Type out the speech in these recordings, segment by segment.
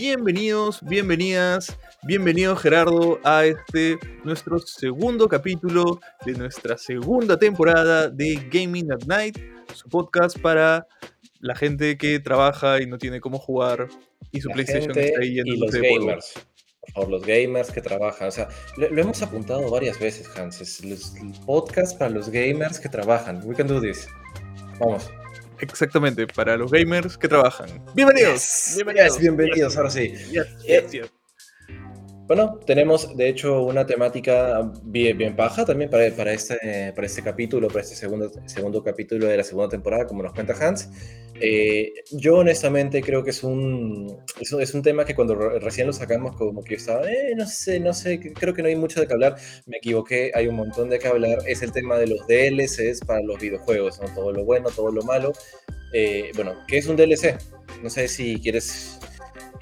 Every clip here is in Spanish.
Bienvenidos, bienvenidas, bienvenido Gerardo a este nuestro segundo capítulo de nuestra segunda temporada de Gaming at Night, su podcast para la gente que trabaja y no tiene cómo jugar y su La PlayStation está ahí yendo y los gamers. Por los gamers que trabajan. O sea, lo, lo hemos apuntado varias veces, Hans. Es los- el podcast para los gamers que trabajan. We can do this. Vamos. Exactamente, para los gamers que trabajan. Bienvenidos. Yes, bienvenidos. yes, bienvenidos, ahora sí. Yes, yes, yes. Bueno, tenemos de hecho una temática bien, bien paja también para, para, este, para este capítulo, para este segundo, segundo capítulo de la segunda temporada, como nos cuenta Hans. Eh, yo honestamente creo que es un, es es un tema que cuando re- recién lo sacamos como que estaba, eh, no sé, no sé, creo que no hay mucho de qué hablar. Me equivoqué, hay un montón de qué hablar. Es el tema de los DLCs para los videojuegos, ¿no? Todo lo bueno, todo lo malo. Eh, bueno, ¿qué es un DLC? No sé si quieres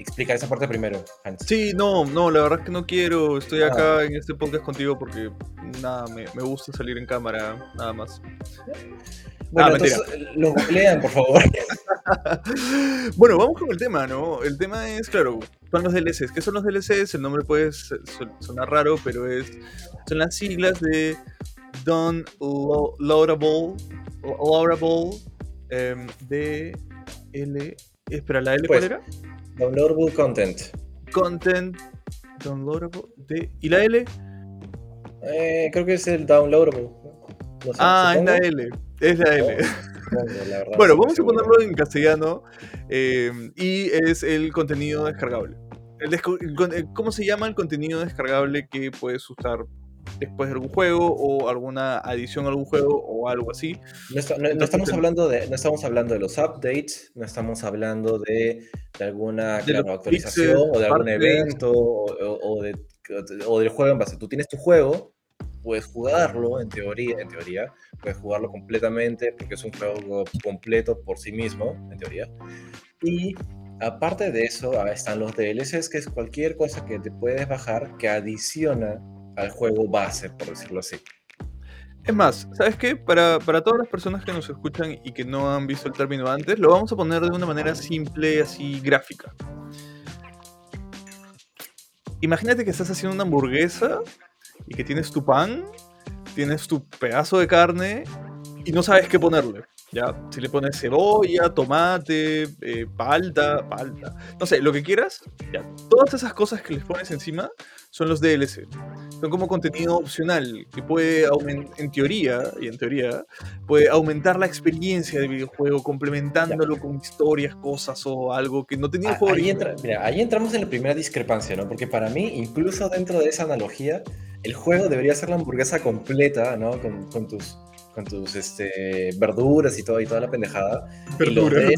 explicar esa parte primero, Hans. Sí, no, no, la verdad es que no quiero. Estoy Ah. acá en este podcast contigo porque nada, me, me gusta salir en cámara, nada más. Bueno, Ah, mentira. entonces lo googlean, por favor. bueno, vamos con el tema, ¿no? El tema es, claro, son los DLCs. ¿Qué son los DLCs? El nombre puede sonar raro, pero es son las siglas de Lo- Loadable, Loadable em, L. Espera, ¿la L Pues, cuál era? Downloadable content. Content Downloadable de. ¿Y la L? Eh, creo que es el downloadable. No sé, Ah, es la L. Es la L. La verdad, Bueno, no vamos a ponerlo en castellano eh, y es el contenido descargable. El desco- el con- eh, ¿Cómo se llama el contenido descargable que puedes usar después de algún juego o alguna adición a algún juego o algo así? No, está- no- no Entonces, estamos el- hablando de, no estamos hablando de los updates, no estamos hablando de, de alguna De los claro, actualización o de algún evento o, de, o del juego en base. Tú tienes tu juego, puedes jugarlo en teoría, en teoría, puedes jugarlo completamente porque es un juego completo por sí mismo, en teoría. Y aparte de eso, están los DLCs, que es cualquier cosa que te puedes bajar que adiciona al juego base, por decirlo así. Es más, ¿sabes qué? Para, para todas las personas que nos escuchan y que no han visto el término antes, lo vamos a poner de una manera simple, así gráfica. Imagínate que estás haciendo una hamburguesa y que tienes tu pan, tienes tu pedazo de carne y no sabes qué ponerle. Ya, si le pones cebolla, tomate, eh, palta, palta, no sé, lo que quieras, ya, todas esas cosas que les pones encima son los DLC. Son como contenido opcional que puede en teoría, y en teoría, puede aumentar la experiencia del videojuego complementándolo con historias, cosas o algo que no tenía el Ah, juego Ahí, entra- mira, ahí entramos en la primera discrepancia, ¿no? Porque para mí, incluso dentro de esa analogía, el juego debería ser la hamburguesa completa, ¿no? Con, con tus, con tus este, verduras y, todo, y toda la pendejada. Verduras.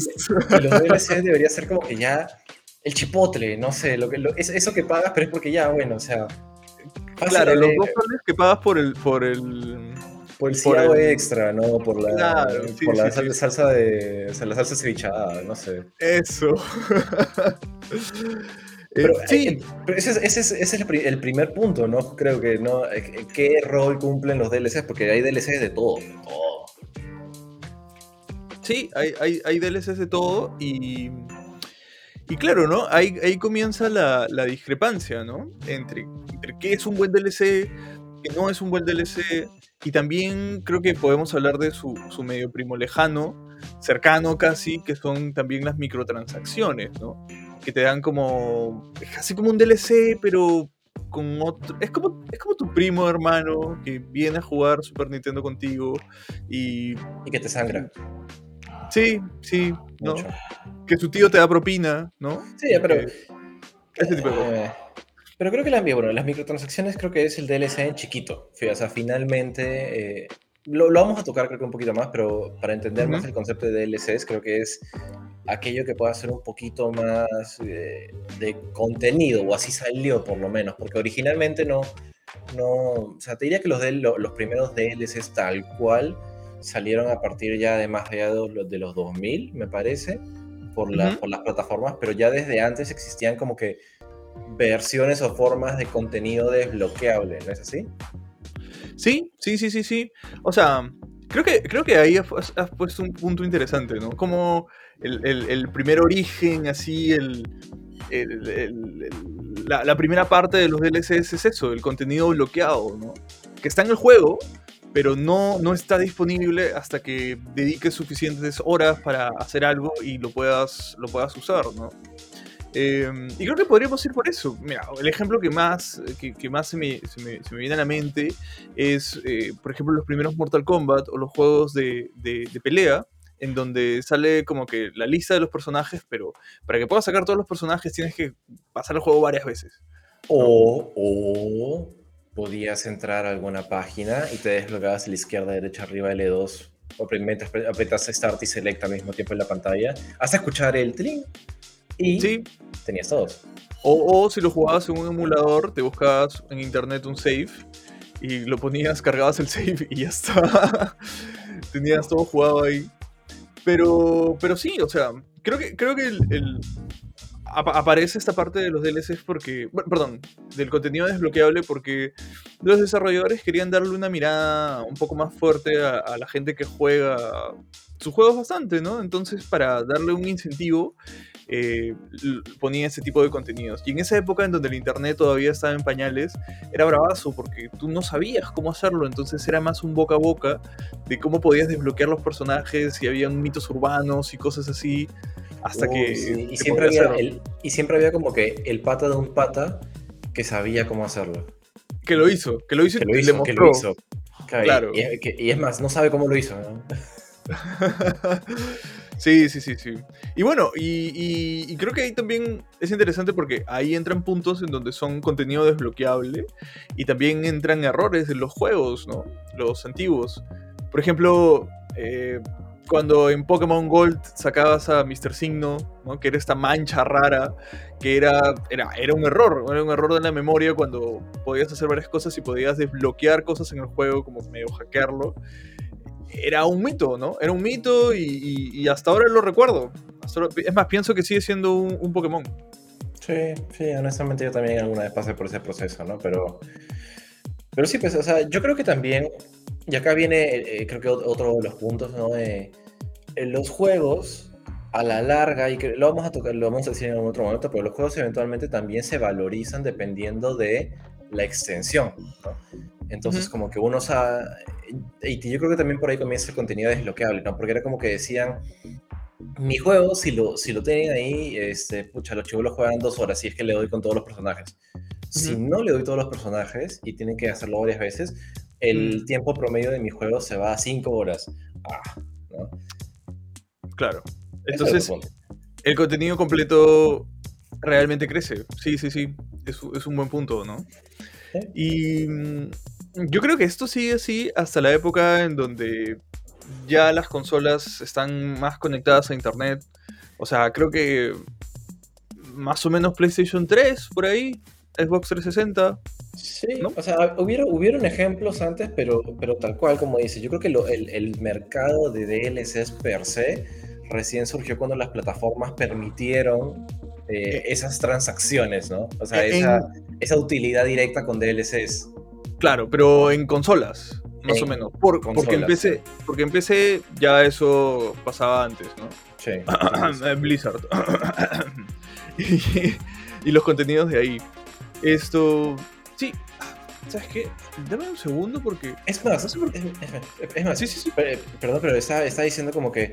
Y los DLC debería ser como que ya el chipotle, no sé, lo que, lo- es- eso que pagas, pero es porque ya, bueno, o sea... Claro, los dos soles que pagas por el, por el, por el por el- extra, ¿no? Por la, Claro, sí, por la sí, sal- sí. salsa de... o sea, la salsa cevichada, no sé. Eso. Eh, Pero, sí, eh, pero ese es, ese es- ese es el, pri- el primer punto, ¿no? Creo que, ¿no? Eh, ¿Qué rol cumplen los DLCs? Porque hay DLCs de todo, de todo. Sí, hay, hay, hay DLCs de todo y, y claro, ¿no? Ahí, ahí comienza la, la discrepancia, ¿no? Entre, entre qué es un buen DLC, qué no es un buen DLC, y también creo que podemos hablar de su, su medio primo lejano, cercano casi, que son también las microtransacciones, ¿no? Que te dan como, casi como un DLC, pero con otro... Es como, es como tu primo hermano que viene a jugar Super Nintendo contigo y Y que te sangra Sí, sí, ¿no? mucho. Que su tío te da propina, ¿no? Sí, pero... Eh, Este tipo de cosas. eh, pero creo que la, bueno, las microtransacciones creo que es el DLC en chiquito. O sea, finalmente... eh, lo, lo vamos a tocar creo que un poquito más, pero para entender más el concepto de DLCs, creo que es aquello que pueda ser un poquito más eh, de contenido, o así salió por lo menos, porque originalmente no, no, o sea, te diría que los, primeros DLCs tal cual salieron a partir ya de más allá de los, de los 2000, me parece, por, la- por las plataformas, pero ya desde antes existían como que versiones o formas de contenido desbloqueable, ¿no es así? Sí, sí, sí, sí, sí. O sea, creo que, creo que ahí has, has puesto un punto interesante, ¿no? Como el, el- primer origen, así, el, la, primera parte de los DLCs es eso, el contenido bloqueado, ¿no? Que está en el juego, pero no, no está disponible hasta que dediques suficientes horas para hacer algo y lo puedas, lo puedas usar, ¿no? Em, y creo que podríamos ir por eso. Mira, el ejemplo que más, que, más se me, se, me, se, me, viene a la mente es, eh, por ejemplo, los primeros Mortal Kombat o los juegos de, de, pelea, en donde sale como que la lista de los personajes, pero para que puedas sacar todos los personajes tienes que pasar el juego varias veces. O, o podías entrar a alguna página y te desbloqueabas a la izquierda, derecha, arriba, L2, o apretas Start y Select al mismo tiempo en la pantalla, hasta escuchar el tling y sí. tenías todos. O, si lo jugabas en un emulador, te buscabas en internet un save y lo ponías, cargabas el save y ya está. tenías todo jugado ahí. Pero, pero sí, o sea, creo que, creo que el, aparece esta parte de los DLCs porque, perdón, del contenido desbloqueable porque los desarrolladores querían darle una mirada un poco más fuerte a, la gente que juega sus juegos bastante, ¿no? Entonces, para darle un incentivo, eh, ponía ese tipo de contenidos. Y en esa época en donde el internet todavía estaba en pañales, era bravazo porque tú no sabías cómo hacerlo, entonces era más un boca a boca de cómo podías desbloquear los personajes y había mitos urbanos y cosas así, hasta que... Y, siempre había y siempre había como que el pata de un pata que sabía cómo hacerlo. Que lo hizo, que lo hizo, que lo hizo, que lo hizo. Claro. Y, es más, no sabe cómo lo hizo. Sí, sí, sí, sí. Y bueno, y, creo que ahí también es interesante porque ahí entran puntos en donde son contenido desbloqueable y también entran errores de los juegos, ¿no? Los antiguos. Por ejemplo, eh, cuando en Pokémon Gold sacabas a Mr. Signo, ¿no? que era esta mancha rara, que era, era, era un error, era un error de la memoria cuando podías hacer varias cosas y podías desbloquear cosas en el juego, como medio hackearlo era un mito, ¿no? Era un mito y, hasta ahora lo recuerdo. es más, pienso que sigue siendo un, Pokémon. Sí, sí, honestamente yo también alguna vez pasé por ese proceso, ¿no? Pero, pero sí, pues, o sea, yo creo que también, y acá viene, eh, creo que otro de los puntos, ¿no? en los juegos, a la larga, y que lo vamos a tocar, lo vamos a decir en otro momento, pero los juegos eventualmente también se valorizan dependiendo de la extensión, ¿no? Entonces, como que uno sabe, y yo creo que también por ahí comienza el contenido desbloqueable, ¿no? Porque era como que decían, mi juego, si lo, si lo tienen ahí, este, pucha, los chivos lo juegan dos horas, si es que le doy con todos los personajes. Si no le doy todos los personajes y tienen que hacerlo varias veces, el mm. tiempo promedio de mi juego se va a cinco horas. Ah, ¿no? Claro. Entonces, el contenido completo realmente crece. Sí, sí, sí. Es, es un buen punto, ¿no? Y mm, yo creo que esto sigue así hasta la época en donde ya las consolas están más conectadas a internet. O sea, creo que más o menos PlayStation 3 por ahí, Xbox 360. Sí, o sea, hubieron, ejemplos antes, pero, pero tal cual como dice, yo creo que el, mercado de DLCs per se recién surgió cuando las plataformas permitieron eh, eh. esas transacciones, ¿no? O sea, esa, esa utilidad directa con DLCs. Claro, pero en consolas, más o menos. porque, empecé, porque empecé ya eso pasaba antes, ¿no? Sí. Blizzard. y, los contenidos de ahí. Esto. Sí. ¿Sabes qué? Dame un segundo porque. Es más, es, más. Sí, sí, sí. Perdón, pero está, está diciendo como que.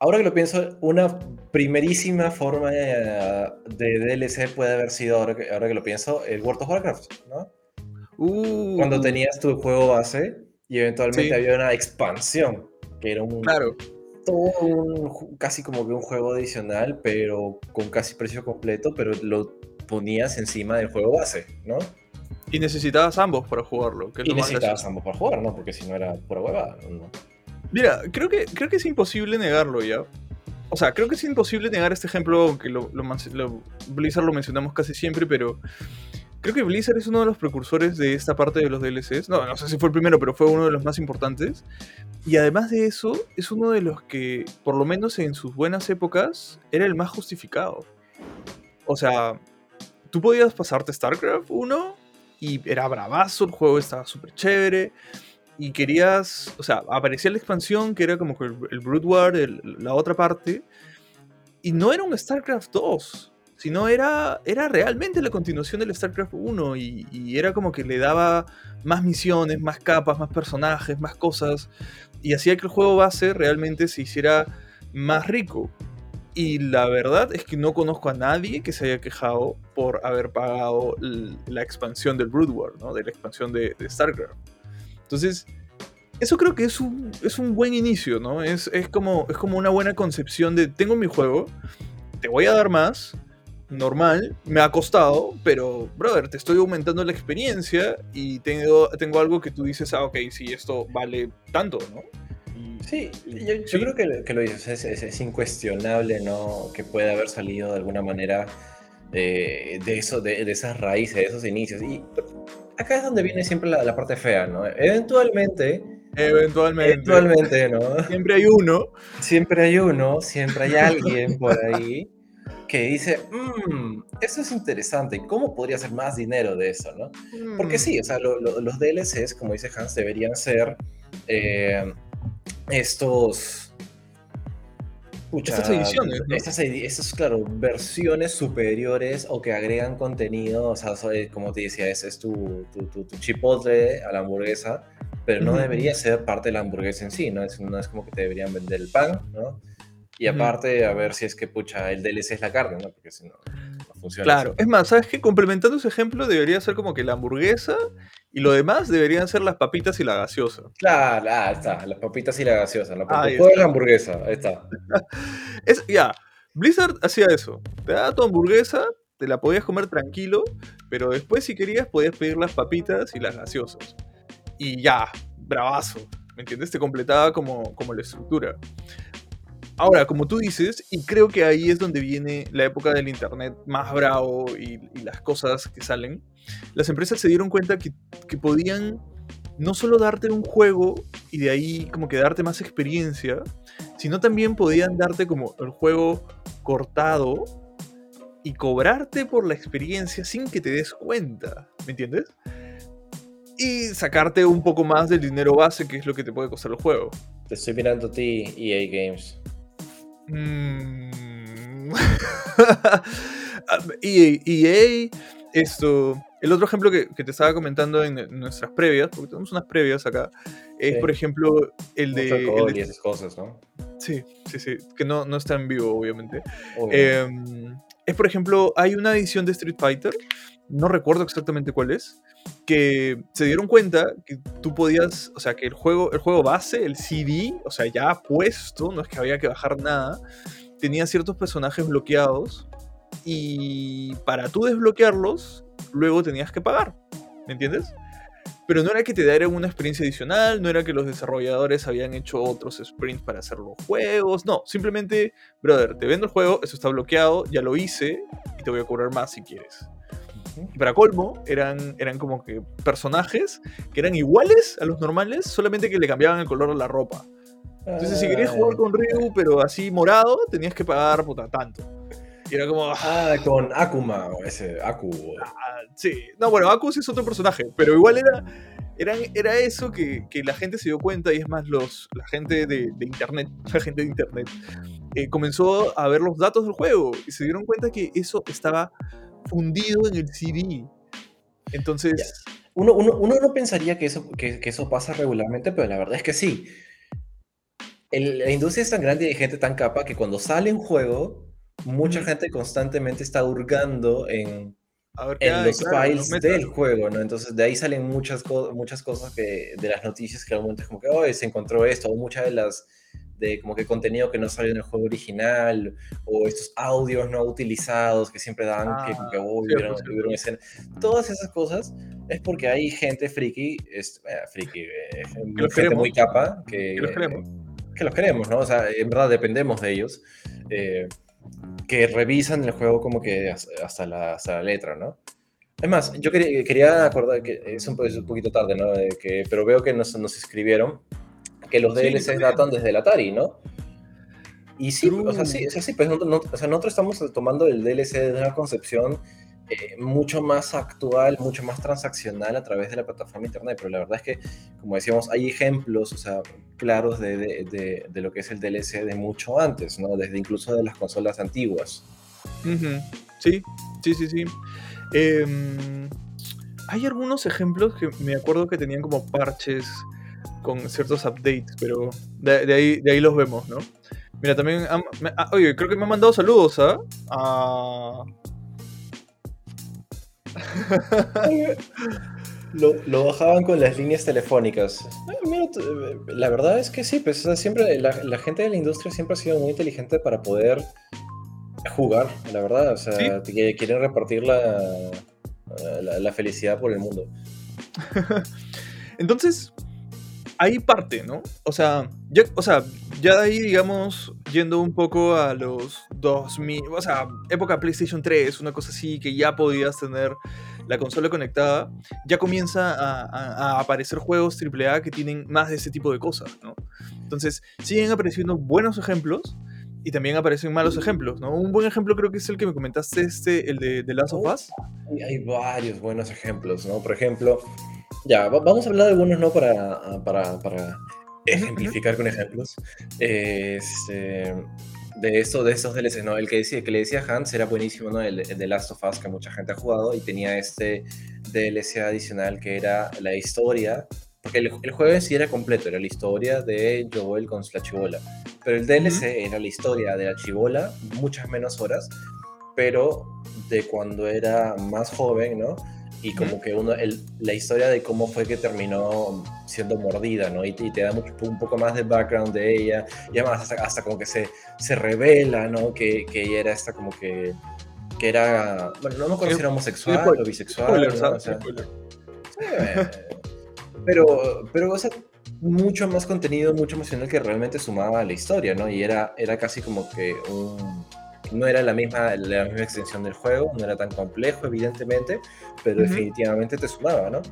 Ahora que lo pienso, una primerísima forma de, DLC puede haber sido, ahora que, ahora que lo pienso, el World of Warcraft, ¿no? Uh. Cuando tenías tu juego base y eventualmente había una expansión, que era un... Claro. Todo un, casi como que un juego adicional, pero con casi precio completo, pero lo ponías encima del juego base, ¿no? Y necesitabas ambos para jugarlo. y necesitabas ambos para jugar, ¿no? Porque si no era pura huevada. ¿no? Mira, creo que, creo que es imposible negarlo ya. O sea, creo que es imposible negar este ejemplo, aunque lo, lo, Blizzard lo mencionamos casi siempre, pero Creo que Blizzard es uno de los precursores de esta parte de los DLCs. No, no sé si fue el primero, pero fue uno de los más importantes. Y además de eso, es uno de los que, por lo menos en sus buenas épocas, era el más justificado. O sea, tú podías pasarte StarCraft 1 y era bravazo, el juego estaba súper chévere. Y querías, o sea, aparecía la expansión que era como que el, Brood War, la otra parte. Y no era un StarCraft 2 sino era, era realmente la continuación del StarCraft 1 y, y, era como que le daba más misiones, más capas, más personajes, más cosas y hacía que el juego base realmente se hiciera más rico. Y la verdad es que no conozco a nadie que se haya quejado por haber pagado la expansión del Brood War, ¿no? de la expansión de, StarCraft. Entonces, eso creo que es un, es un buen inicio, ¿no? Es, es, como, es como una buena concepción de, tengo mi juego, te voy a dar más, normal, me ha costado, pero, brother, te estoy aumentando la experiencia y tengo, tengo algo que tú dices, ah, ok, sí, esto vale tanto, ¿no? Sí, yo, creo que, que, lo dices, es, incuestionable, ¿no? Que puede haber salido de alguna manera de, eso, de, esas raíces, de esos inicios. Y acá es donde viene siempre la, parte fea, ¿no? Eventualmente... Eventualmente. Eventualmente, ¿no? Siempre hay uno. Siempre hay uno, siempre hay alguien por ahí que dice, mmm, eso es interesante, ¿cómo podría hacer más dinero de eso, no? Porque sí, o sea, los DLCs, como dice Hans, deberían ser eh, estos... estas ediciones, ¿no? Estas, claro, versiones superiores o que agregan contenido, o sea, como te decía, ese es tu, tu, tu, chipotle a la hamburguesa, pero no debería ser parte de la hamburguesa en sí, ¿no? Es, no es como que te deberían vender el pan, ¿no? Y aparte, a ver si es que, pucha, el DLC es la carne, ¿no? Porque si no, no funciona. Claro, es más, ¿sabes qué? Complementando ese ejemplo, debería ser como que la hamburguesa y lo demás deberían ser las papitas y la gaseosa. Claro, ahí está, las papitas y la gaseosa. ¿no? es la hamburguesa, ahí está. es, ya, Blizzard hacía eso. Te daba tu hamburguesa, te la podías comer tranquilo, pero después, si querías, podías pedir las papitas y las gaseosas. Y ya, bravazo. ¿Me entiendes? Te completaba como, como la estructura. Ahora, como tú dices, y creo que ahí es donde viene la época del Internet más bravo y, las cosas que salen, las empresas se dieron cuenta que, podían no solo darte un juego y de ahí como que darte más experiencia, sino también podían darte como el juego cortado y cobrarte por la experiencia sin que te des cuenta, ¿me entiendes? Y sacarte un poco más del dinero base que es lo que te puede costar el juego. Te estoy mirando a ti, EA Games. Mm. EA, EA, esto. El otro ejemplo que, te estaba comentando en, nuestras previas, porque tenemos unas previas acá, es por ejemplo el de, y esas cosas, ¿no? Sí, sí, sí, que no, no está en vivo, obviamente. Em, es por ejemplo, hay una edición de Street Fighter, no recuerdo exactamente cuál es, que se dieron cuenta que tú podías, o sea, que el juego, el juego base, el CD, o sea, ya puesto, no es que había que bajar nada, tenía ciertos personajes bloqueados y para tú desbloquearlos, luego tenías que pagar, ¿me entiendes? Pero no era que te dieran una experiencia adicional, no era que los desarrolladores habían hecho otros sprints para hacer los juegos, no, simplemente, brother, te vendo el juego, eso está bloqueado, ya lo hice y te voy a cobrar más si quieres. Y para colmo, eran, eran como que personajes que eran iguales a los normales, solamente que le cambiaban el color de la ropa. Entonces, si querías jugar con Ryu, pero así morado, tenías que pagar puta tanto. Y era como. Ah, con Akuma, o ese Aku. Ah, sí. No, bueno, Aku sí es otro personaje, pero igual era. Era, era eso que, que, la gente se dio cuenta, y es más, los, la gente de, de internet, la gente de internet, eh, comenzó a ver los datos del juego y se dieron cuenta que eso estaba fundido en el CD. Entonces... Uno, uno, uno, no pensaría que eso, que, que, eso pasa regularmente, pero la verdad es que sí. El, la industria es tan grande y hay gente tan capa que cuando sale un juego, mucha gente constantemente está hurgando en, en los files del juego, ¿no? Entonces de ahí salen muchas, muchas cosas que, de las noticias que al momento es como que, oh, se encontró esto, o muchas de las de como que contenido que no salió en el juego original, o estos audios no utilizados que siempre dan que, que oh, escena. Todas esas cosas es porque hay gente friki, es, eh, friki, eh, gente muy capa, que, que, los queremos. que los queremos, ¿no? O sea, en verdad dependemos de ellos, eh, que revisan el juego como que hasta la, hasta la letra, ¿no? Es más, yo quería, quería acordar que es un, es un poquito tarde, ¿no? que, pero veo que nos, nos escribieron que los DLCs datan desde el Atari, ¿no? Y sí, o sea, sí, sí, pues o sea, nosotros estamos tomando el DLC de una concepción eh, mucho más actual, mucho más transaccional a través de la plataforma internet, pero la verdad es que, como decíamos, hay ejemplos, o sea, claros de, de, lo que es el DLC de mucho antes, ¿no? Desde incluso de las consolas antiguas. Sí, sí, sí, sí. Em, hay algunos ejemplos que me acuerdo que tenían como parches con ciertos updates, pero de, ahí, de ahí los vemos, ¿no? Mira, también. ah, oye, creo que me han mandado saludos, ¿ah? A. lo, bajaban con las líneas telefónicas. la verdad es que sí, pues siempre la, gente de la industria siempre ha sido muy inteligente para poder jugar, la verdad. O sea, quieren repartir la, la, felicidad por el mundo. Entonces, ahí parte, ¿no? O sea, ya, o sea, ya de ahí, digamos, yendo un poco a los 2000, o sea, época PlayStation 3, una cosa así, que ya podías tener la consola conectada, ya comienza a, aparecer juegos AAA que tienen más de ese tipo de cosas, ¿no? Entonces, siguen apareciendo buenos ejemplos y también aparecen malos ejemplos, ¿no? Un buen ejemplo creo que es el que me comentaste, este, el de The Last of Us. Hay varios buenos ejemplos, ¿no? Por ejemplo, ya, vamos a hablar de algunos, ¿no? Para, para, para ejemplificar con ejemplos. Este, de eso, de esos DLCs, ¿no? El que, decía, que le decía Hans era buenísimo, ¿no? El, de Last of Us, que mucha gente ha jugado, y tenía este DLC adicional que era la historia, porque el, juego en sí era completo, era la historia de Joel con la chivola, pero el DLC era la historia de la chivola, muchas menos horas, pero de cuando era más joven, ¿no? Y como que uno, el, la historia de cómo fue que terminó siendo mordida, ¿no? Y, te da mucho, un poco más de background de ella, y además hasta, hasta como que se, se revela, ¿no? Que, que, ella era esta como que, que era, bueno, no me acuerdo si era homosexual o bisexual, ¿no? o sea, pero, pero, o sea, mucho más contenido, mucho emocional que realmente sumaba a la historia, ¿no? Y era, era casi como que un no era la misma, la misma extensión del juego, no era tan complejo, evidentemente, pero definitivamente te sumaba, ¿no?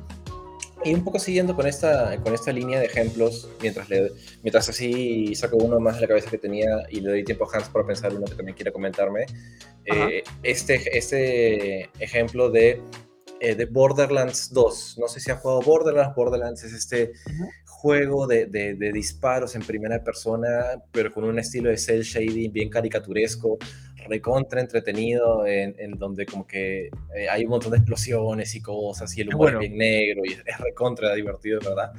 Y un poco siguiendo con esta, con esta línea de ejemplos, mientras, le, mientras así saco uno más de la cabeza que tenía y le doy tiempo a Hans para pensar uno que también quiera comentarme, eh, este, este ejemplo de, eh, de Borderlands 2. No sé si ha jugado Borderlands. Borderlands es este juego de, de, disparos en primera persona, pero con un estilo de cel shading bien caricaturesco, recontra entretenido, en, en donde como que eh, hay un montón de explosiones y cosas, y el humor es bien negro, y es, recontra divertido, ¿verdad?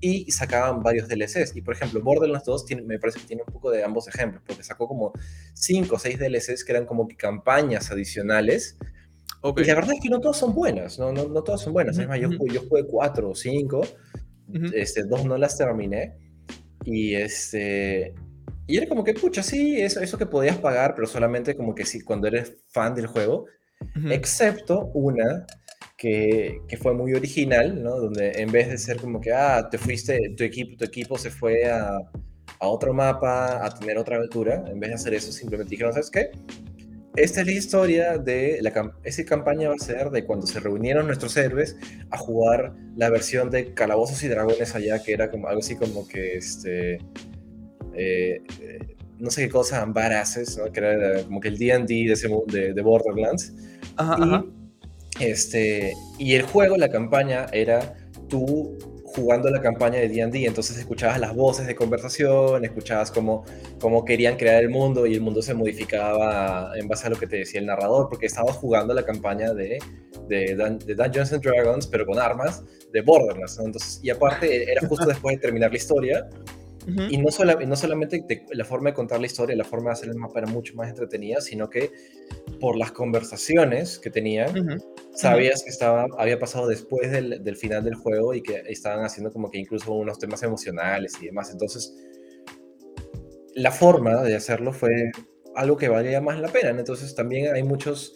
Y sacaban varios DLCs, y por ejemplo, Borderlands 2 tiene, me parece que tiene un poco de ambos ejemplos, porque sacó como 5 o 6 DLCs que eran como que campañas adicionales, Y la verdad es que no todas son buenas, no, no, no todas son buenas. Es más, yo, yo jugué 4 o 5 este, dos no las terminé. Y este. Y era como que, pucha, sí, eso, eso que podías pagar, pero solamente como que sí, cuando eres fan del juego. Excepto una que, que, fue muy original, ¿no? Donde en vez de ser como que, ah, te fuiste, tu equipo, tu equipo se fue a, a otro mapa, a tener otra aventura, en vez de hacer eso, simplemente dijeron, ¿sabes qué? Esta es la historia de la esa campaña va a ser de cuando se reunieron nuestros héroes a jugar la versión de Calabozos y Dragones allá, que era como algo así como que este eh, no sé qué cosa, Ambaraces, ¿no? que era como que el D&D de, de, Borderlands. y, Este, y el juego, la campaña, era tú jugando la campaña de D&D, entonces escuchabas las voces de conversación, escuchabas cómo, cómo querían crear el mundo y el mundo se modificaba en base a lo que te decía el narrador, porque estabas jugando la campaña de, de, Dungeons and Dragons, pero con armas, de Borderlands, entonces, y aparte era justo después de terminar la historia, y no, no solamente la forma de contar la historia, la forma de hacer el mapa era mucho más entretenida, sino que por las conversaciones que tenían, sabías que estaba, había pasado después del, del, final del juego y que estaban haciendo como que incluso unos temas emocionales y demás. Entonces, la forma de hacerlo fue algo que valía más la pena. Entonces, también hay muchos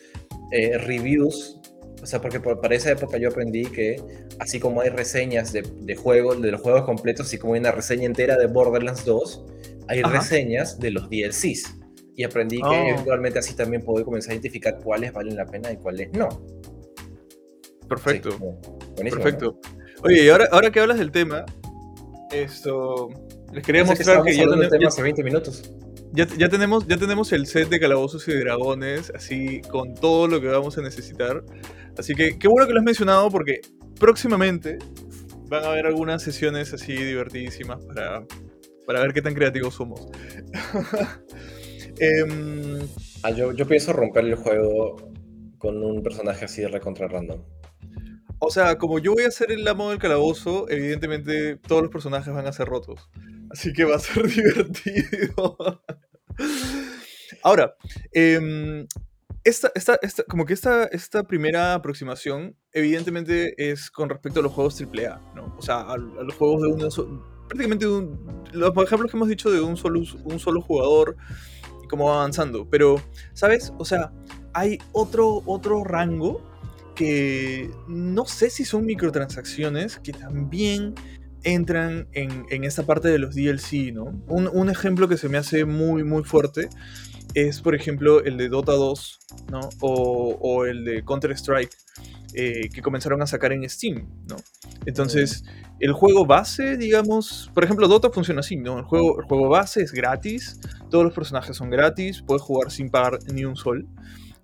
eh, reviews. O sea, porque para esa época yo aprendí que así como hay reseñas de, de juegos, de los juegos completos, así como hay una reseña entera de Borderlands 2, hay reseñas de los DLCs. Y aprendí que oh. eventualmente así también puedo comenzar a identificar cuáles valen la pena y cuáles no. Perfecto. Perfecto. Oye, y ahora, ahora que hablas del tema, esto. Les quería mostrar que, ya tenemos. hace 20 minutos. Ya, ya, tenemos, ya tenemos el set de calabozos y dragones, así con todo lo que vamos a necesitar. Así que qué bueno que lo has mencionado porque próximamente van a haber algunas sesiones así divertidísimas para, para ver qué tan creativos somos. eh, ah, yo, yo pienso romper el juego con un personaje así de recontra random. O sea, como yo voy a ser el amo del calabozo, evidentemente todos los personajes van a ser rotos. Así que va a ser divertido. Ahora, em, esta, esta, esta, como que esta, esta primera aproximación, evidentemente, es con respecto a los juegos AAA, ¿no? O sea, a, los juegos de un. prácticamente un, los ejemplos que hemos dicho de un solo, un solo jugador y cómo va avanzando. Pero, ¿sabes? O sea, hay otro, otro rango que no sé si son microtransacciones que también entran en, en esta parte de los DLC, ¿no? Un, un ejemplo que se me hace muy, muy fuerte es, por ejemplo, el de Dota 2, ¿no? O, el de Counter-Strike, eh, que comenzaron a sacar en Steam, ¿no? Entonces, el juego base, digamos, por ejemplo, Dota funciona así, ¿no? El juego, el juego base es gratis, todos los personajes son gratis, puedes jugar sin pagar ni un sol.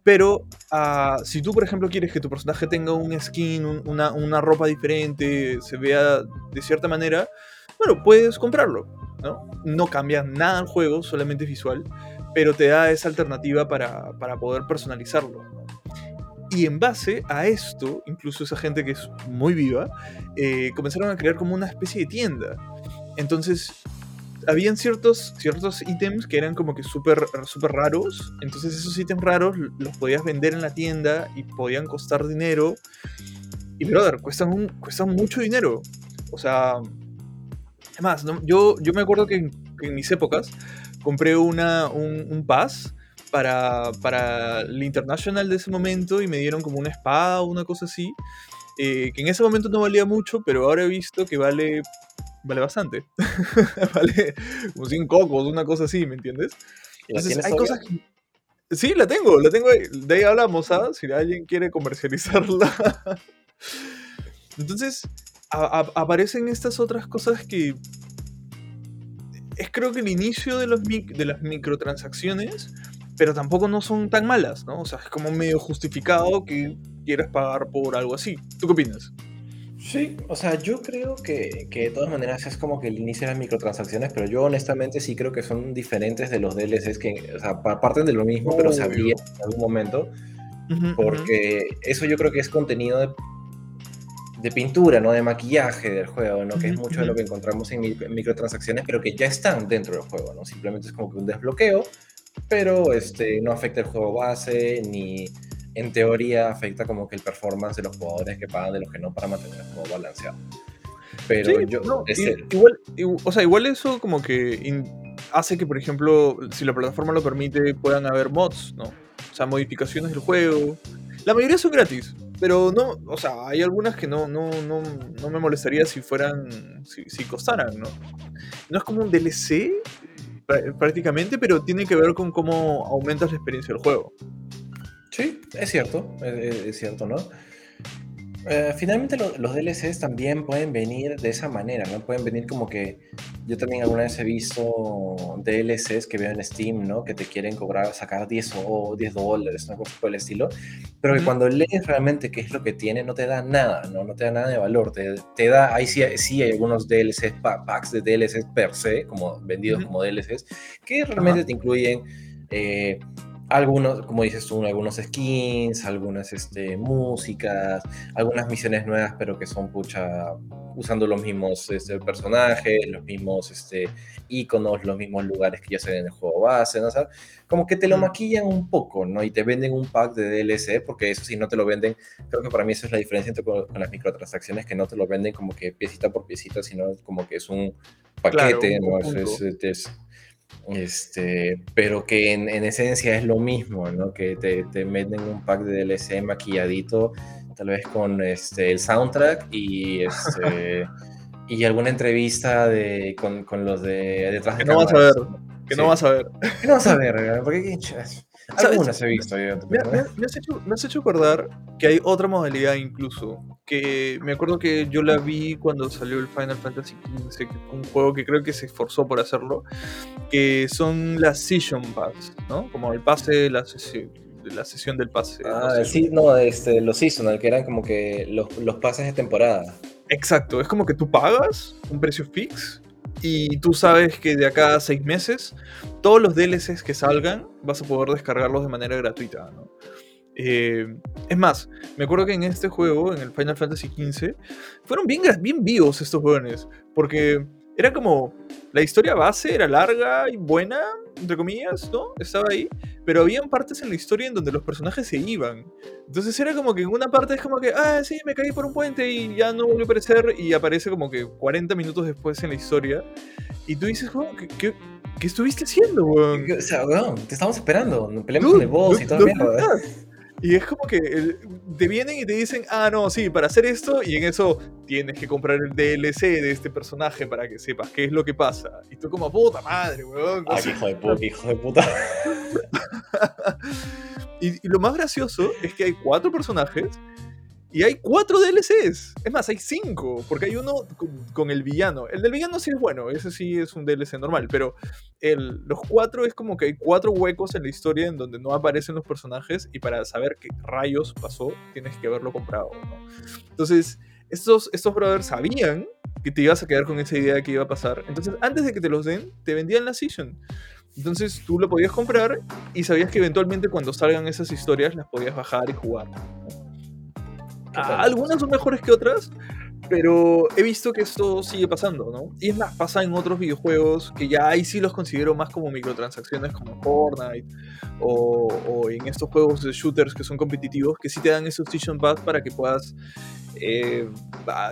Pero ah, si tú, por ejemplo, quieres que tu personaje tenga un skin, una, una, ropa diferente, se vea de cierta manera, bueno, puedes comprarlo, ¿no? No cambia nada el juego, solamente visual pero te da esa alternativa para, poder personalizarlo. Y en base a esto, incluso esa gente que es muy viva, eh, comenzaron a crear como una especie de tienda. Entonces, habían ciertos, ciertos ítems que eran como que súper super raros. Entonces, esos ítems raros los podías vender en la tienda y podían costar dinero. Y, brother, cuestan, un, cuestan mucho dinero. O sea, además, yo, yo me acuerdo que en mis épocas compré una, un, un pass para, para el International de ese momento y me dieron como una espada o una cosa así, eh, que en ese momento no valía mucho, pero ahora he visto que vale, vale bastante. vale como 100 cocos, una cosa así, ¿me entiendes? Entonces, hay cosas que... Sí, la tengo, la tengo ahí. De ahí hablamos, ¿ah? Si alguien quiere comercializarla. Entonces, aparecen estas otras cosas que es creo que el inicio de, los de las microtransacciones, pero tampoco no son tan malas, ¿no? O sea, es como medio justificado que quieras pagar por algo así. ¿Tú qué opinas? Sí, o sea, yo creo que, que, de todas maneras es como que el inicio de las microtransacciones, pero yo honestamente sí creo que son diferentes de los DLCs que, o sea, parten de lo mismo, pero sabían en algún momento, porque eso yo creo que es contenido de de pintura, ¿no? De maquillaje del juego, ¿no? Que es mucho de lo que encontramos en microtransacciones, pero que ya están dentro del juego, ¿no? Simplemente es como que un desbloqueo, pero este, no afecta el juego base, ni en teoría afecta como que el performance de los jugadores que pagan de los que no para mantener el juego balanceado. Pero yo... igual, o sea, igual eso como que hace que, por ejemplo, si la plataforma lo permite, puedan haber mods, ¿no? O sea, modificaciones del juego. La mayoría son gratis, pero no, o sea, hay algunas que no, no, no, no me molestaría si fueran, si, costaran, ¿no? No es como un DLC prácticamente, pero tiene que ver con cómo aumentas la experiencia del juego. Sí, es cierto, es cierto, ¿no? Eh, finalmente los DLCs también pueden venir de esa manera, ¿no? Pueden venir como que yo también alguna vez he visto DLCs que veo en Steam, ¿no? Que te quieren cobrar, sacar 10 o 10 dólares, una cosa por el estilo, pero que cuando lees realmente qué es lo que tiene, no te da nada, ¿no? No te da nada de valor, te, te da, ahí sí, sí hay algunos DLCs, packs de DLCs per se, como vendidos como DLCs, que realmente te incluyen... Eh, algunos, como dices tú, algunos skins, algunas este, músicas, algunas misiones nuevas, pero que son pucha usando los mismos este, personajes, los mismos este, iconos, los mismos lugares que ya se ven en el juego base, ¿no? O sea, como que te lo maquillan un poco, ¿no? Y te venden un pack de DLC, porque eso sí no te lo venden, creo que para mí eso es la diferencia entre con, las microtransacciones, que no te lo venden como que piecita por piecita, sino como que es un paquete, ¿no? Es, es, este, pero que en, esencia es lo mismo, ¿no? Que te, te meten un pack de DLC maquilladito, tal vez con este, el soundtrack y, este, y alguna entrevista de, con, con los de detrás de Que no vas a ver, que no vas a ver. Que no vas a ver, porque algunas he visto. me, has hecho, me has hecho acordar que hay otra modalidad incluso, que me acuerdo que yo la vi cuando salió el Final Fantasy XV, un juego que creo que se esforzó por hacerlo, que son las Season Pass, ¿no? Como el pase, la sesión, la sesión del pase. Ah, sí, no, este, los seasonal, que eran como que los, los pases de temporada. Exacto, es como que tú pagas un precio fix y tú sabes que de acá a seis meses, todos los DLCs que salgan vas a poder descargarlos de manera gratuita. Eh, es más, me acuerdo que en este juego, en el Final Fantasy XV, fueron bien, bien vivos estos jóvenes. Porque era como. La historia base era larga y buena, entre comillas, ¿no? Estaba ahí. Pero habían partes en la historia en donde los personajes se iban. Entonces era como que en una parte es como que, ah, sí, me caí por un puente y ya no volvió a aparecer. Y aparece como que 40 minutos después en la historia. Y tú dices, ¿qué, qué, qué estuviste haciendo, weón? O sea, weón, te estamos esperando. Peleamos con el boss y todo. Y es como que te vienen y te dicen, ah, no, sí, para hacer esto, y en eso tienes que comprar el DLC de este personaje para que sepas qué es lo que pasa. Y tú como, puta madre, weón. Ah, hijo de puta, hijo de puta. y, y lo más gracioso es que hay cuatro personajes y hay cuatro DLCs. Es más, hay cinco. Porque hay uno con, el villano. El del villano sí es bueno. Ese sí es un DLC normal. Pero el, los cuatro es como que hay cuatro huecos en la historia en donde no aparecen los personajes. Y para saber qué rayos pasó, tienes que haberlo comprado. Entonces, estos, estos brothers sabían que te ibas a quedar con esa idea de que iba a pasar. Entonces, antes de que te los den, te vendían la season. Entonces tú lo podías comprar y sabías que eventualmente cuando salgan esas historias las podías bajar y jugar. Algunas son mejores que otras, pero he visto que esto sigue pasando, ¿no? Y es más, pasa en otros videojuegos que ya ahí sí los considero más como microtransacciones como Fortnite o, en estos juegos de shooters que son competitivos que sí te dan esos Season Pass para que puedas eh,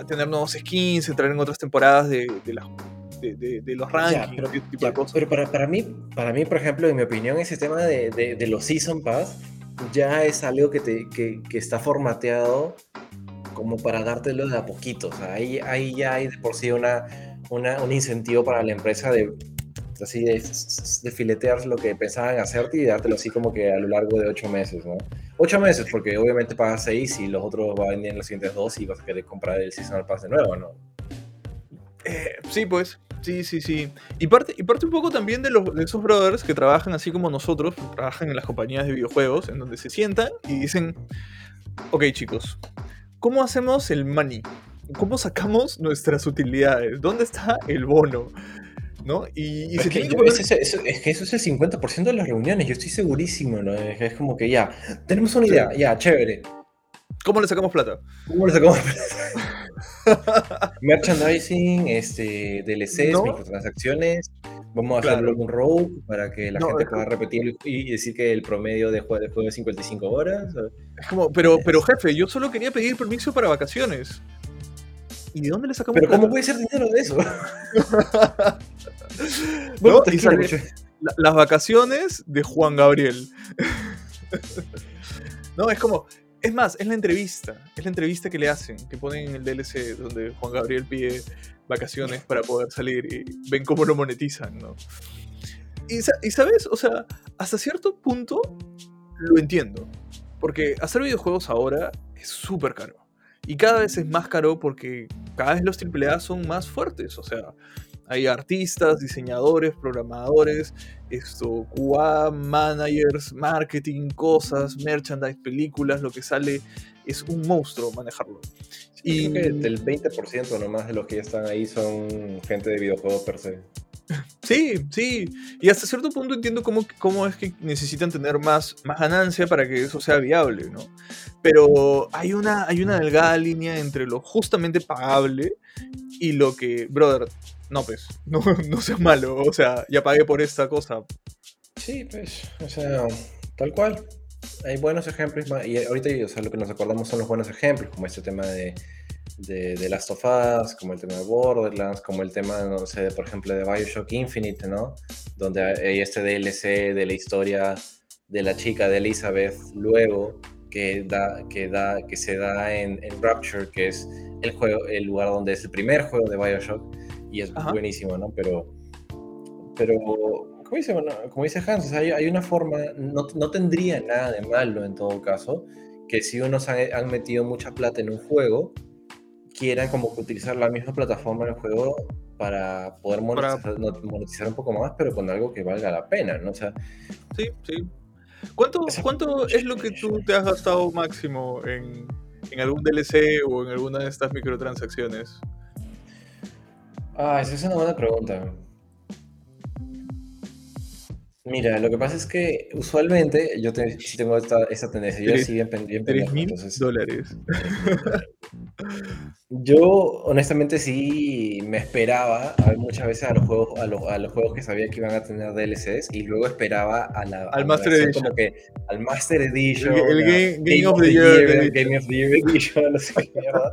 tener nuevos skins, entrar en otras temporadas de, de, los rankings, pero, para, para, mí, para mí, por ejemplo, en mi opinión, ese tema de, los Season Pass ya es algo que, te, que, que está formateado como para dártelo de a poquito. O sea, ahí, ahí ya hay de por sí una, una, un incentivo para la empresa de así de, filetear lo que pensaban hacerte y dártelo así como que a lo largo de ocho meses, ¿no? Ocho meses, porque obviamente pagas seis y los otros van a venir en los siguientes dos y vas a querer comprar el Seasonal Pass de nuevo, ¿no? Eh, sí, pues. Sí, sí, sí. Y parte, y parte un poco también de, los, de esos brothers que trabajan así como nosotros, trabajan en las compañías de videojuegos, en donde se sientan y dicen, ok chicos, ¿cómo hacemos el money? ¿Cómo sacamos nuestras utilidades? ¿Dónde está el bono? ¿No? Y, es, que eso, es el 50% de las reuniones, yo estoy segurísimo, ¿no? Es, como que ya, tenemos una idea, ya, chévere. ¿Cómo le sacamos plata? ¿Cómo le sacamos plata? Merchandising, este, DLCs, microtransacciones. Vamos a hacerlo un rogue para que la gente pueda repetir y decir que el promedio de juego, de juego es 55 horas. Es como, pero, pero jefe, yo solo quería pedir permiso para vacaciones. ¿Y de dónde le sacamos Pero ¿cómo puede ser dinero de eso? bueno, las vacaciones de Juan Gabriel. no, es como, es más, es la entrevista. Es la entrevista que le hacen, que ponen en el DLC donde Juan Gabriel pide vacaciones para poder salir y ven cómo lo monetizan, ¿no? Y, sabes, o sea, hasta cierto punto lo entiendo. Porque hacer videojuegos ahora es súper caro. Y cada vez es más caro porque cada vez los AAA son más fuertes. O sea, hay artistas, diseñadores, programadores, esto, QA, managers, marketing, cosas, merchandise, películas, lo que sale es un monstruo manejarlo. y creo que el 20% nomás de los que ya están ahí son gente de videojuegos per se. Sí, sí. Y hasta cierto punto entiendo cómo, cómo es que necesitan tener más, más ganancia para que eso sea viable, ¿no? Pero hay una, hay una delgada línea entre lo justamente pagable y lo que, brother, no, pues, no, no seas malo, o sea, ya pagué por esta cosa. Sí, pues, o sea, tal cual. Hay buenos ejemplos, y ahorita o lo que nos acordamos son los buenos ejemplos, como este tema de, de, Last of Us, como el tema de Borderlands, como el tema, no sé, por ejemplo, de Bioshock Infinite, ¿no? Donde hay este DLC de la historia de la chica de Elizabeth luego, que, da, que, da, que se da en, en Rapture, que es el, juego, el lugar donde es el primer juego de Bioshock y es buenísimo, ¿no? Pero, pero como dice, bueno, como dice Hans, hay, hay, una forma, no, no, tendría nada de malo en todo caso, que si unos han, han, metido mucha plata en un juego, quieran como utilizar la misma plataforma del juego para poder monetizar, monetizar, un poco más, pero con algo que valga la pena, ¿no? O sea, sí, sí. ¿Cuánto, ¿cuánto es lo que tú te has gastado máximo en, en algún DLC o en alguna de estas microtransacciones? Ah, esa es una buena pregunta. Mira, lo que pasa es que usualmente yo te- sí tengo esta, esta tendencia. Yo sí bien, pen- bien 3 pendejo, mil entonces. dólares. Yo honestamente sí me esperaba a ver muchas veces a los juegos, a los, a los juegos que sabía que iban a tener DLCs y luego esperaba a la, Al Master Edition. como que al Master Edition, El- Game- Game of the Year Edition. Game of the Year Edition, no sé qué mierda,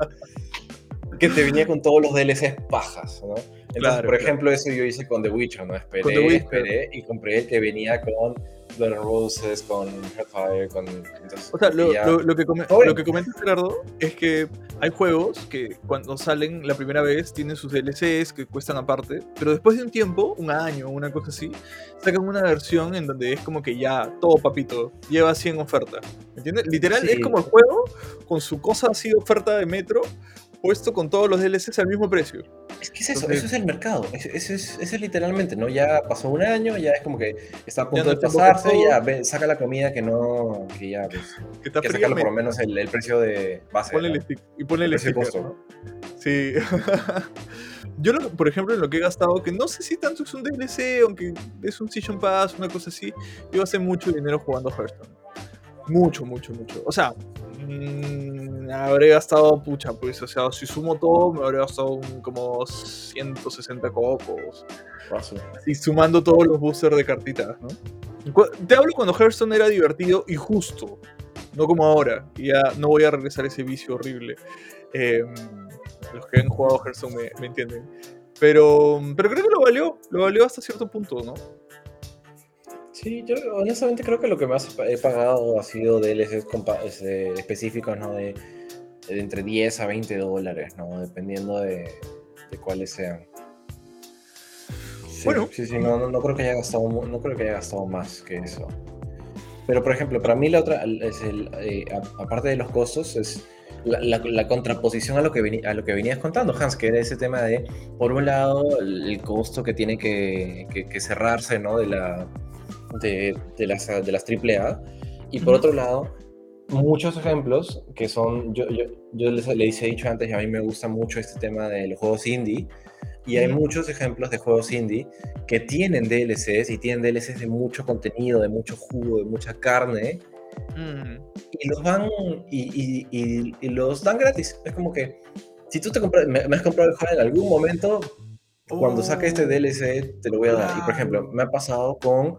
que te venía con todos los DLCs pajas, ¿no? Entonces, Claro, por claro. ejemplo, eso yo hice con The Witcher, ¿no? Esperé, Con The Witcher. esperé y compré el que venía con and Roses, con Hellfire, con... entonces, O sea, lo, ya- lo- lo que, lo que comenta Gerardo es que hay juegos que cuando salen la primera vez tienen sus DLCs que cuestan aparte, pero después de un tiempo, un año, una cosa así, sacan una versión en donde es como que ya todo papito, lleva 100 ofertas. ¿Me entiendes? Literal Sí. es como el juego con su cosa así de oferta de metro puesto con todos los DLCs al mismo precio. Es que es eso, Entonces- eso es el mercado, es- eso es, literalmente, ¿no? Ya pasó un año, ya es como que está a punto no de pasarse, enfocas ya ve- saca la comida que no, que ya, pues, Que que sacarlo por lo menos el, el precio de base. ponle ¿no? el stick- y ponle el El sticker, costo. ¿no? Sí. Yo, lo- por ejemplo, en lo que he gastado, que no sé si tanto es un DLC, aunque es un Season Pass, una cosa así, yo gasté mucho dinero jugando Hearthstone. Mucho, mucho, mucho. O sea, mm, habré gastado, pucha, pues, o sea, si sumo todo, me habré gastado un- como 160 cocos. Paso. Y sumando todos los boosters de cartitas, ¿no? Te hablo cuando Hearthstone era divertido y justo, no como ahora. Y ya no voy a regresar a ese vicio horrible. Eh, los que han jugado Hearthstone me, me entienden. Pero, pero creo que lo valió, lo valió hasta cierto punto, ¿no? Sí, yo honestamente creo que lo que más he pagado ha sido DLCs este, específicos, ¿no? De, de entre 10 a 20 dólares, ¿no? Dependiendo de, de cuáles sean. Sí, Bueno. Sí, sí, no, no, no creo que haya gastado, no creo que haya gastado más que eso. Pero, por ejemplo, para mí la otra, es el, eh, aparte de los costos, es la, la- la contraposición a lo, que veni- a lo que venías contando, Hans, que era ese tema de, por un lado, el, el costo que tiene que, que- que cerrarse, ¿no? De, la, de, de las, de las AAA. Y por otro lado, muchos ejemplos que son, yo, yo, yo les, les he dicho antes, y a mí me gusta mucho este tema de los juegos indie. Y hay muchos ejemplos de juegos indie que tienen DLCs y tienen DLCs de mucho contenido, de mucho jugo, de mucha carne, y los van y, y- y- y los dan gratis. Es como que si tú te compras, me, me has comprado el juego en algún momento, cuando saque este Oh, DLC te lo voy a dar. Y por ejemplo, me ha pasado con,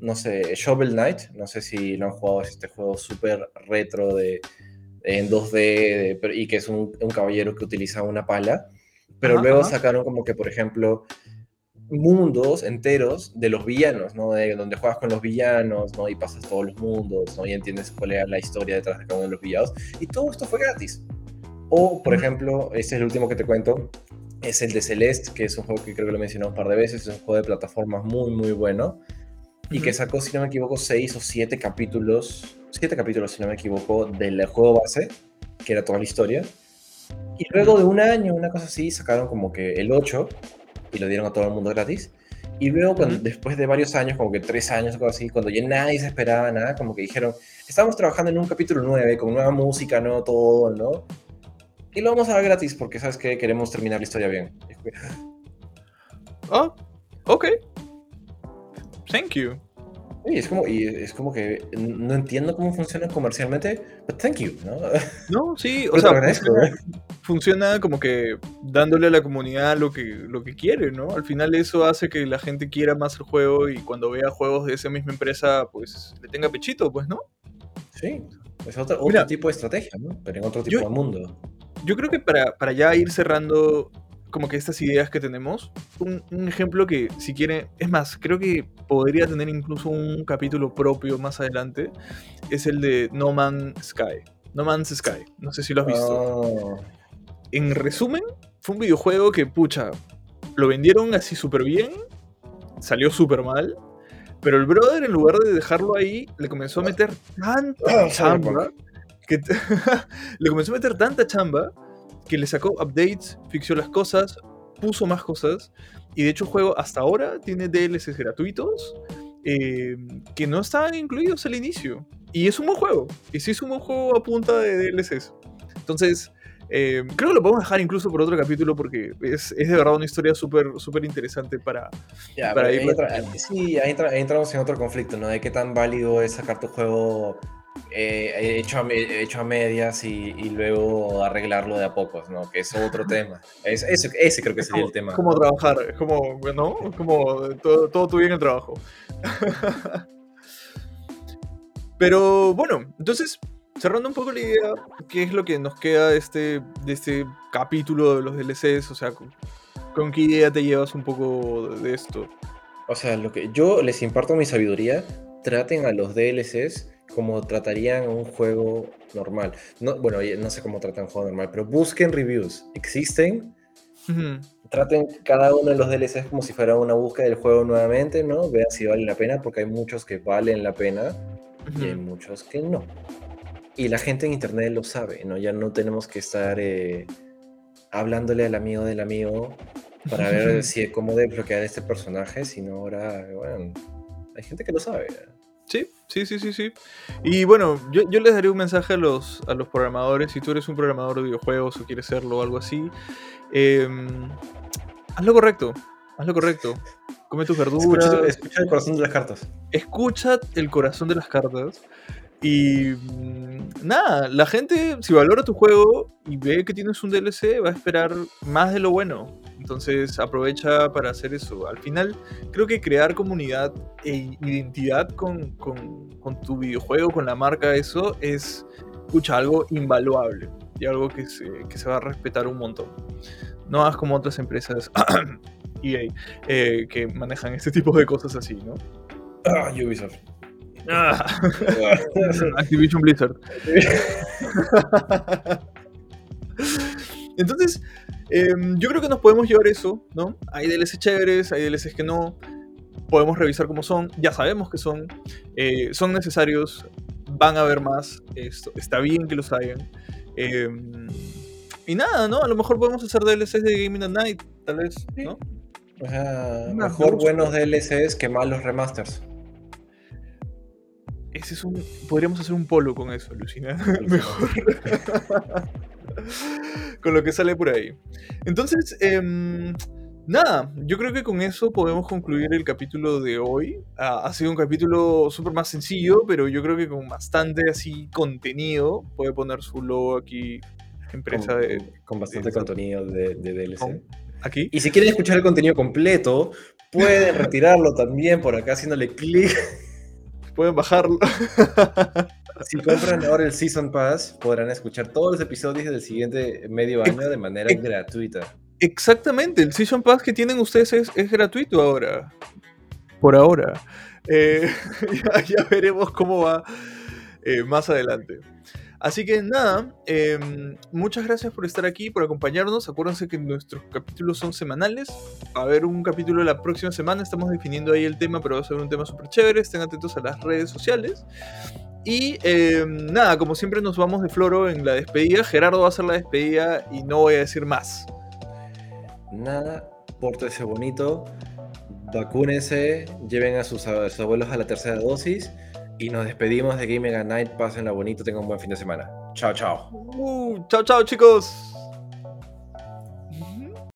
no sé, Shovel Knight, no sé si lo han jugado, es este juego súper retro de, en 2D de- y que es un, un caballero que utiliza una pala. Pero Ajá, luego ajá. sacaron como que, por ejemplo, mundos enteros de los villanos, ¿no? De donde juegas con los villanos, ¿no? Y pasas todos los mundos, ¿no? Y entiendes cuál era la historia detrás de cada uno de los villanos. Y todo esto fue gratis. O, por ejemplo, este es el último que te cuento, es el de Celeste, que es un juego que creo que lo he mencionado un par de veces, es un juego de plataformas muy, muy bueno. Y que sacó, si no me equivoco, seis o siete capítulos, siete capítulos, si no me equivoco, del juego base, que era toda la historia. Y luego de un año, una cosa así, sacaron como que el 8 y lo dieron a todo el mundo gratis. Y luego, cuando, Ujú. después de varios años, como que tres años o algo así, cuando ya nadie se esperaba nada, como que dijeron, estamos trabajando en un capítulo 9, con nueva música, nuevo todo, ¿no? Y lo vamos a dar gratis porque, ¿sabes qué? Queremos terminar la historia bien. Ah, ok. Thank you. Y es como, y es como que no entiendo cómo funciona comercialmente, but thank you, ¿no? No, sí, o te sea, funciona, ¿eh? funciona como que dándole a la comunidad lo que, lo que quiere, ¿no? Al final eso hace que la gente quiera más el juego y cuando vea juegos de esa misma empresa, pues le tenga pechito, pues, ¿no? Sí, es otro, otro Mira, tipo de estrategia, ¿no? Pero en otro tipo yo- de mundo. Yo creo que para, para ya ir cerrando como que estas ideas que tenemos, un, un ejemplo que si quieren, es más, creo que podría tener incluso un capítulo propio más adelante, es el de No Man's Sky. No Man's Sky, no sé si lo has visto. Ah, En resumen, fue un videojuego que, pucha, lo vendieron así súper bien, salió súper mal, pero el brother en lugar de dejarlo ahí, le comenzó a meter tanta Ah, chamba, que le comenzó a meter tanta chamba que le sacó updates, fixió las cosas, puso más cosas, y de hecho el juego hasta ahora tiene DLCs gratuitos eh, que no estaban incluidos al inicio. Y es un buen juego, y sí es un buen juego a punta de DLCs. Entonces, Eh, creo que lo podemos dejar incluso por otro capítulo porque es, es de verdad una historia súper súper interesante para, Ya, para ir ahí entra- sí, ahí, entra- ahí entramos en otro conflicto, ¿no? De qué tan válido es sacar tu juego eh, hecho, a, hecho a medias y, y luego arreglarlo de a pocos, ¿no? Que es otro tema. Es, ese, ese creo que sería el tema. cómo trabajar, es como, ¿no? Como todo, todo tu bien el trabajo. Pero bueno, entonces, cerrando un poco la idea, ¿qué es lo que nos queda de este, de este capítulo de los DLCs? O sea, ¿con, con qué idea te llevas un poco de esto? O sea, lo que yo les imparto mi sabiduría, traten a los DLCs como tratarían un juego normal. No, bueno, no sé cómo tratan un juego normal, pero busquen reviews. Existen, Ujú, traten cada uno de los DLCs como si fuera una búsqueda del juego nuevamente, ¿no? Vean si vale la pena, porque hay muchos que valen la pena y hay muchos que no. Y la gente en internet lo sabe, ¿no? Ya no tenemos que estar eh, hablándole al amigo del amigo para ver si cómo desbloquear este personaje, sino ahora, bueno, hay gente que lo sabe. Sí, sí, sí, sí, sí. Y bueno, yo, yo les daré un mensaje a los, a los programadores. Si tú eres un programador de videojuegos o quieres serlo o algo así, em, haz lo correcto. Haz lo correcto. Come tus verduras. Escucha, escucha el corazón de las cartas. escucha el corazón de las cartas. Y mm, nada, la gente, si valora tu juego y ve que tienes un DLC, va a esperar más de lo bueno. Entonces aprovecha para hacer eso. Al final, creo que crear comunidad e identidad con, con- con tu videojuego, con la marca, eso es, escucha, algo invaluable y algo que se, que se va a respetar un montón. No hagas como otras empresas EA eh, que manejan este tipo de cosas así, ¿no? Ah, Ubisoft. Ah. Activision Blizzard. Entonces, em, yo creo que nos podemos llevar eso, ¿no? Hay DLCs chéveres, hay DLCs que no. Podemos revisar cómo son, ya sabemos que son, eh, son necesarios, van a haber más, esto, está bien que los hayan. Em, y nada, ¿no? A lo mejor podemos hacer DLCs de Gaming at Night, tal vez, ¿no? O sea, mejor buenos DLCs que malos remasters. Ese es un. Podríamos hacer un polo con eso, Lucina. Mejor. Con lo que sale por ahí. Entonces, em, nada, yo creo que con eso podemos concluir el capítulo de hoy. Ah, ha sido un capítulo súper más sencillo, pero yo creo que con bastante así contenido. Puede poner su logo aquí, empresa con, de. con bastante de- contenido de, de DLC. con- aquí. Y si quieren escuchar el contenido completo, pueden retirarlo también por acá haciéndole clic. Pueden bajarlo. Si compran ahora el Season Pass, podrán escuchar todos los episodios del siguiente medio año de manera ex- gratuita. Exactamente, el Season Pass que tienen ustedes es, es gratuito ahora. Por ahora. Eh, ya, ya veremos cómo va eh, más adelante. Así que nada, em, muchas gracias por estar aquí, por acompañarnos. Acuérdense que nuestros capítulos son semanales. Va a haber un capítulo la próxima semana. Estamos definiendo ahí el tema, pero va a ser un tema súper chévere. Estén atentos a las redes sociales. Y em, nada, como siempre nos vamos de floro en la despedida. Gerardo va a hacer la despedida y no voy a decir más. Nada, pórtese bonito, vacúnense, lleven a sus, a sus abuelos a la tercera dosis y nos despedimos de Gaming Night. Pásenla bonito, tengan un buen fin de semana. Chao, chao. Uh, chao, chao, chicos.